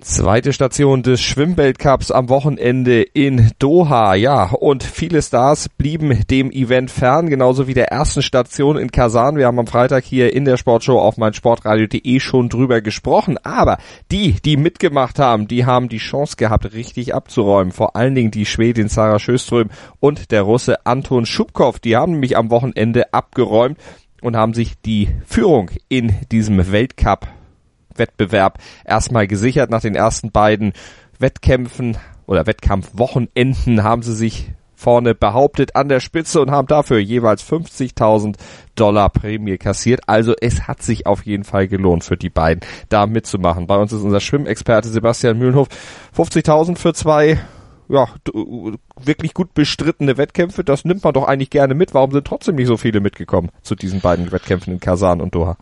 Zweite Station des Schwimmweltcups am Wochenende in Doha. Ja, und viele Stars blieben dem Event fern, genauso wie der ersten Station in Kasan. Wir haben am Freitag hier in der Sportshow auf meinsportradio.de schon drüber gesprochen. Aber die, die mitgemacht haben, die haben die Chance gehabt, richtig abzuräumen. Vor allen Dingen die Schwedin Sarah Schöström und der Russe Anton Schubkow. Die haben nämlich am Wochenende abgeräumt und haben sich die Führung in diesem Weltcup Wettbewerb erstmal gesichert. Nach den ersten beiden Wettkämpfen oder Wettkampfwochenenden haben sie sich vorne behauptet an der Spitze und haben dafür jeweils 50.000 Dollar Prämie kassiert. Also es hat sich auf jeden Fall gelohnt für die beiden, da mitzumachen. Bei uns ist unser Schwimmexperte Sebastian Mühlenhof. 50.000 für zwei ja, wirklich gut bestrittene Wettkämpfe, das nimmt man doch eigentlich gerne mit. Warum sind trotzdem nicht so viele mitgekommen zu diesen beiden Wettkämpfen in Kasan und Doha?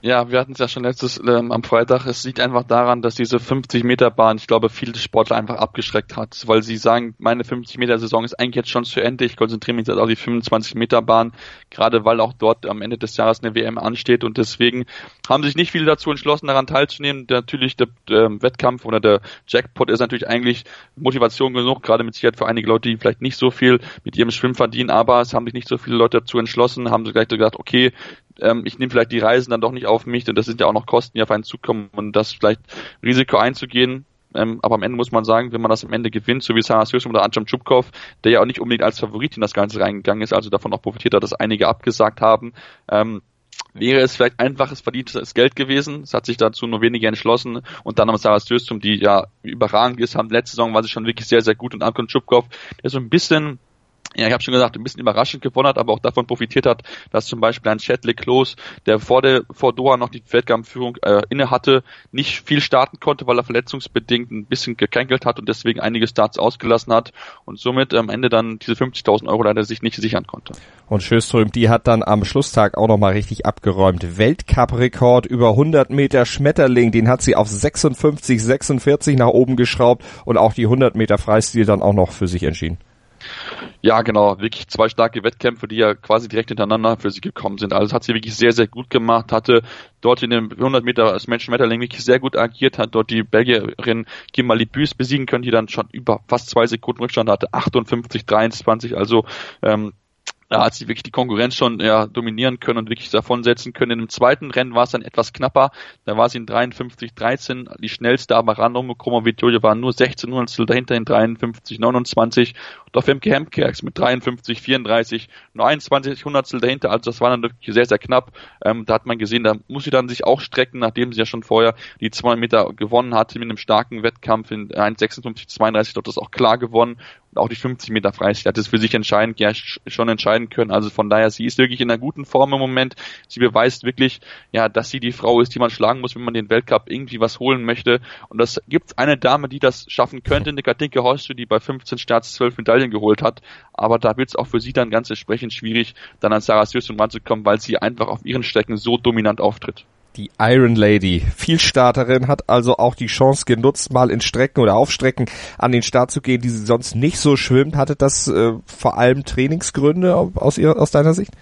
Ja, wir hatten es ja schon letztes ähm, am Freitag. Es liegt einfach daran, dass diese 50 Meter Bahn, ich glaube, viele Sportler einfach abgeschreckt hat, weil sie sagen, meine 50 Meter Saison ist eigentlich jetzt schon zu Ende. Ich konzentriere mich jetzt auf die 25 Meter Bahn, gerade weil auch dort am Ende des Jahres eine WM ansteht und deswegen haben sich nicht viele dazu entschlossen, daran teilzunehmen. Natürlich der, der Wettkampf oder der Jackpot ist natürlich eigentlich Motivation genug, gerade mit Sicherheit für einige Leute, die vielleicht nicht so viel mit ihrem Schwimmen verdienen, aber es haben sich nicht so viele Leute dazu entschlossen, haben sie gleich gesagt, okay, ähm, ich nehme vielleicht die Reisen dann doch nicht auf mich, denn das sind ja auch noch Kosten, die auf einen zukommen und das vielleicht Risiko einzugehen. Ähm, aber am Ende muss man sagen, wenn man das am Ende gewinnt, so wie Sarah Sjöström oder Anton Tschupkov, der ja auch nicht unbedingt als Favorit in das Ganze reingegangen ist, also davon auch profitiert hat, dass einige abgesagt haben, ähm, wäre es vielleicht einfaches verdientes Geld gewesen. Es hat sich dazu nur wenige entschlossen und dann haben Sarah Sjöström, die ja überragend ist, haben letzte Saison war sie schon wirklich sehr, sehr gut und Anton Tschupkov, der so ein bisschen ja, ich habe schon gesagt, ein bisschen überraschend gewonnen hat, aber auch davon profitiert hat, dass zum Beispiel ein Chadley Close, der vor der vor Doha noch die Weltkampfführung äh, inne hatte, nicht viel starten konnte, weil er verletzungsbedingt ein bisschen gekränkelt hat und deswegen einige Starts ausgelassen hat und somit am Ende dann diese 50.000 Euro leider sich nicht sichern konnte. Und Schöström, die hat dann am Schlusstag auch nochmal richtig abgeräumt. Weltcup-Rekord über 100 Meter Schmetterling, den hat sie auf 56, 46 nach oben geschraubt und auch die 100 Meter Freistil dann auch noch für sich entschieden. Ja, genau, wirklich zwei starke Wettkämpfe, die ja quasi direkt hintereinander für sie gekommen sind. Also das hat sie wirklich sehr, sehr gut gemacht, hatte dort in den 100 Meter als Menschen Schmetterling wirklich sehr gut agiert, hat dort die Belgierin Kimberly Büs besiegen können, die dann schon über fast zwei Sekunden Rückstand hatte, 58, 23, also ähm, da hat sie wirklich die Konkurrenz schon ja, dominieren können und wirklich davonsetzen können. In dem zweiten Rennen war es dann etwas knapper. Da war sie in 53-13 die schnellste, aber Random Kromovitjoje war nur 16 Hundertstel dahinter in 53-29. Und auf Femke Hemkerks mit 53-34 nur 21 Hundertstel dahinter. Also das war dann wirklich sehr, sehr knapp. Ähm, da hat man gesehen, da muss sie dann sich auch strecken, nachdem sie ja schon vorher die 200 Meter gewonnen hatte mit einem starken Wettkampf in 1,56-32 dort das auch klar gewonnen und auch die 50 Meter Freistil hat es für sich entscheidend ja schon entscheiden können. Also von daher, sie ist wirklich in einer guten Form im Moment. Sie beweist wirklich, ja, dass sie die Frau ist, die man schlagen muss, wenn man den Weltcup irgendwie was holen möchte. Und das gibt eine Dame, die das schaffen könnte, eine Katinke Horstü, die bei 15 Starts 12 Medaillen geholt hat. Aber da wird es auch für sie dann ganz entsprechend schwierig, dann an Sarah Sjöström ranzukommen, weil sie einfach auf ihren Strecken so dominant auftritt die Iron Lady. Vielstarterin hat also auch die Chance genutzt, mal in Strecken oder Aufstrecken an den Start zu gehen, die sie sonst nicht so schwimmt. Hatte das äh, vor allem Trainingsgründe aus, ihr, aus deiner Sicht?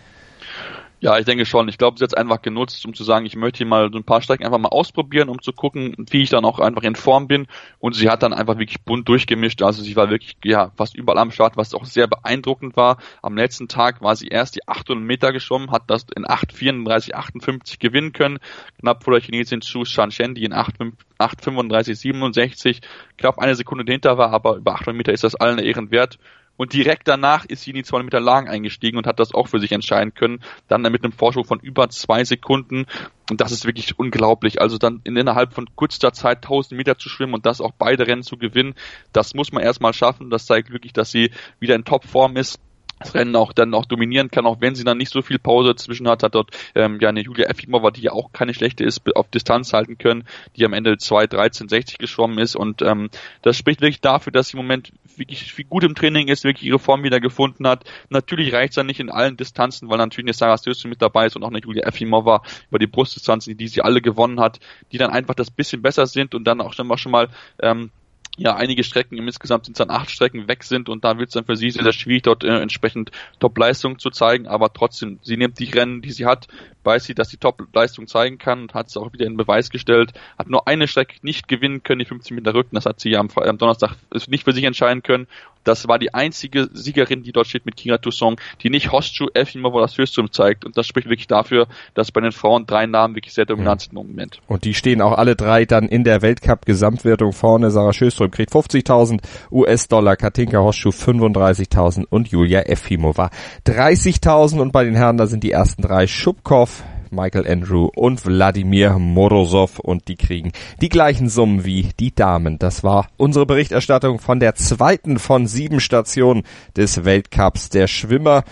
Ja, ich denke schon. Ich glaube, sie hat es einfach genutzt, um zu sagen, ich möchte hier mal so ein paar Strecken einfach mal ausprobieren, um zu gucken, wie ich dann auch einfach in Form bin. Und sie hat dann einfach wirklich bunt durchgemischt. Also sie war wirklich ja fast überall am Start, was auch sehr beeindruckend war. Am letzten Tag war sie erst die 800 Meter geschwommen, hat das in 8,34, 58 gewinnen können. Knapp vor der Chinesin Xu Shanshen, die in 8,35, 67 knapp eine Sekunde dahinter war, aber über 800 Meter ist das allen Ehren wert. Und direkt danach ist sie in die 200 Meter Lagen eingestiegen und hat das auch für sich entscheiden können. Dann mit einem Vorsprung von über zwei Sekunden. Und das ist wirklich unglaublich. Also dann innerhalb von kurzer Zeit 1000 Meter zu schwimmen und das auch beide Rennen zu gewinnen, das muss man erstmal schaffen. Das zeigt wirklich, dass sie wieder in Topform ist das Rennen auch dann auch dominieren kann, auch wenn sie dann nicht so viel Pause zwischen hat, hat dort ähm, ja eine Julia Efimova, die ja auch keine schlechte ist, auf Distanz halten können, die am Ende 2.13.60 geschwommen ist und ähm, das spricht wirklich dafür, dass sie im Moment wirklich wie gut im Training ist, wirklich ihre Form wieder gefunden hat. Natürlich reicht es dann nicht in allen Distanzen, weil natürlich eine Sarah Stöße mit dabei ist und auch eine Julia Efimova über die Brustdistanzen, die sie alle gewonnen hat, die dann einfach das bisschen besser sind und dann auch schon mal, schon mal ähm, ja einige Strecken, insgesamt sind es dann acht Strecken weg sind und da wird es dann für sie sehr, sehr schwierig, dort äh, entsprechend Top-Leistung zu zeigen, aber trotzdem, sie nimmt die Rennen, die sie hat, weiß sie, dass sie Top-Leistung zeigen kann und hat es auch wieder in Beweis gestellt, hat nur eine Strecke nicht gewinnen können, die 50 Meter Rücken, das hat sie am, am Donnerstag nicht für sich entscheiden können. Das war die einzige Siegerin, die dort steht mit Kira Toussaint, die nicht Hoschu Efimova das Höchstum zeigt und das spricht wirklich dafür, dass bei den Frauen drei Namen wirklich sehr dominant sind im Moment. Und die stehen auch alle drei dann in der Weltcup-Gesamtwertung vorne. Sarah Schöström kriegt 50.000 US-Dollar, Katinka Hoschu 35.000 und Julia Efimova 30.000 und bei den Herren, da sind die ersten drei Schubkow, Michael Andrew und Wladimir Morozov und die kriegen die gleichen Summen wie die Damen. Das war unsere Berichterstattung von der zweiten von sieben Stationen des Weltcups der Schwimmer.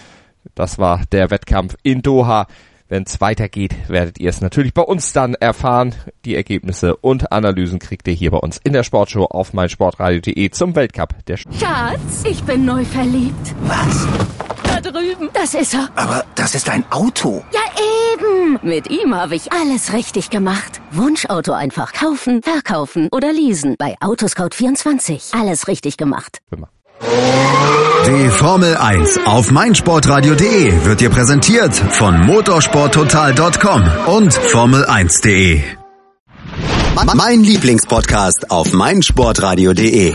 Das war der Wettkampf in Doha. Wenn es weitergeht, werdet ihr es natürlich bei uns dann erfahren. Die Ergebnisse und Analysen kriegt ihr hier bei uns in der Sportshow auf meinsportradio.de zum Weltcup der Sch Schatz, ich bin neu verliebt. Was? Da drüben. Das ist er. Aber das ist ein Auto. Ja, eben. Mit ihm habe ich alles richtig gemacht. Wunschauto einfach kaufen, verkaufen oder leasen. Bei Autoscout24. Alles richtig gemacht. Die Formel 1 auf meinsportradio.de wird dir präsentiert von motorsporttotal.com und Formel1.de. Mein Lieblingspodcast auf meinsportradio.de.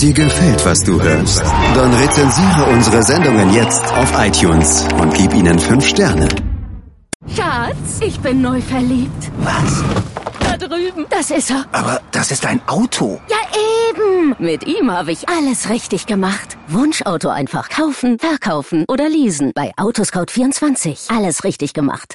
Dir gefällt, was du hörst? Dann rezensiere unsere Sendungen jetzt auf iTunes und gib ihnen fünf Sterne. Schatz, ich bin neu verliebt. Was? Da drüben. Das ist er. Aber das ist ein Auto. Ja, eben. Mit ihm habe ich alles richtig gemacht. Wunschauto einfach kaufen, verkaufen oder leasen. Bei Autoscout24. Alles richtig gemacht.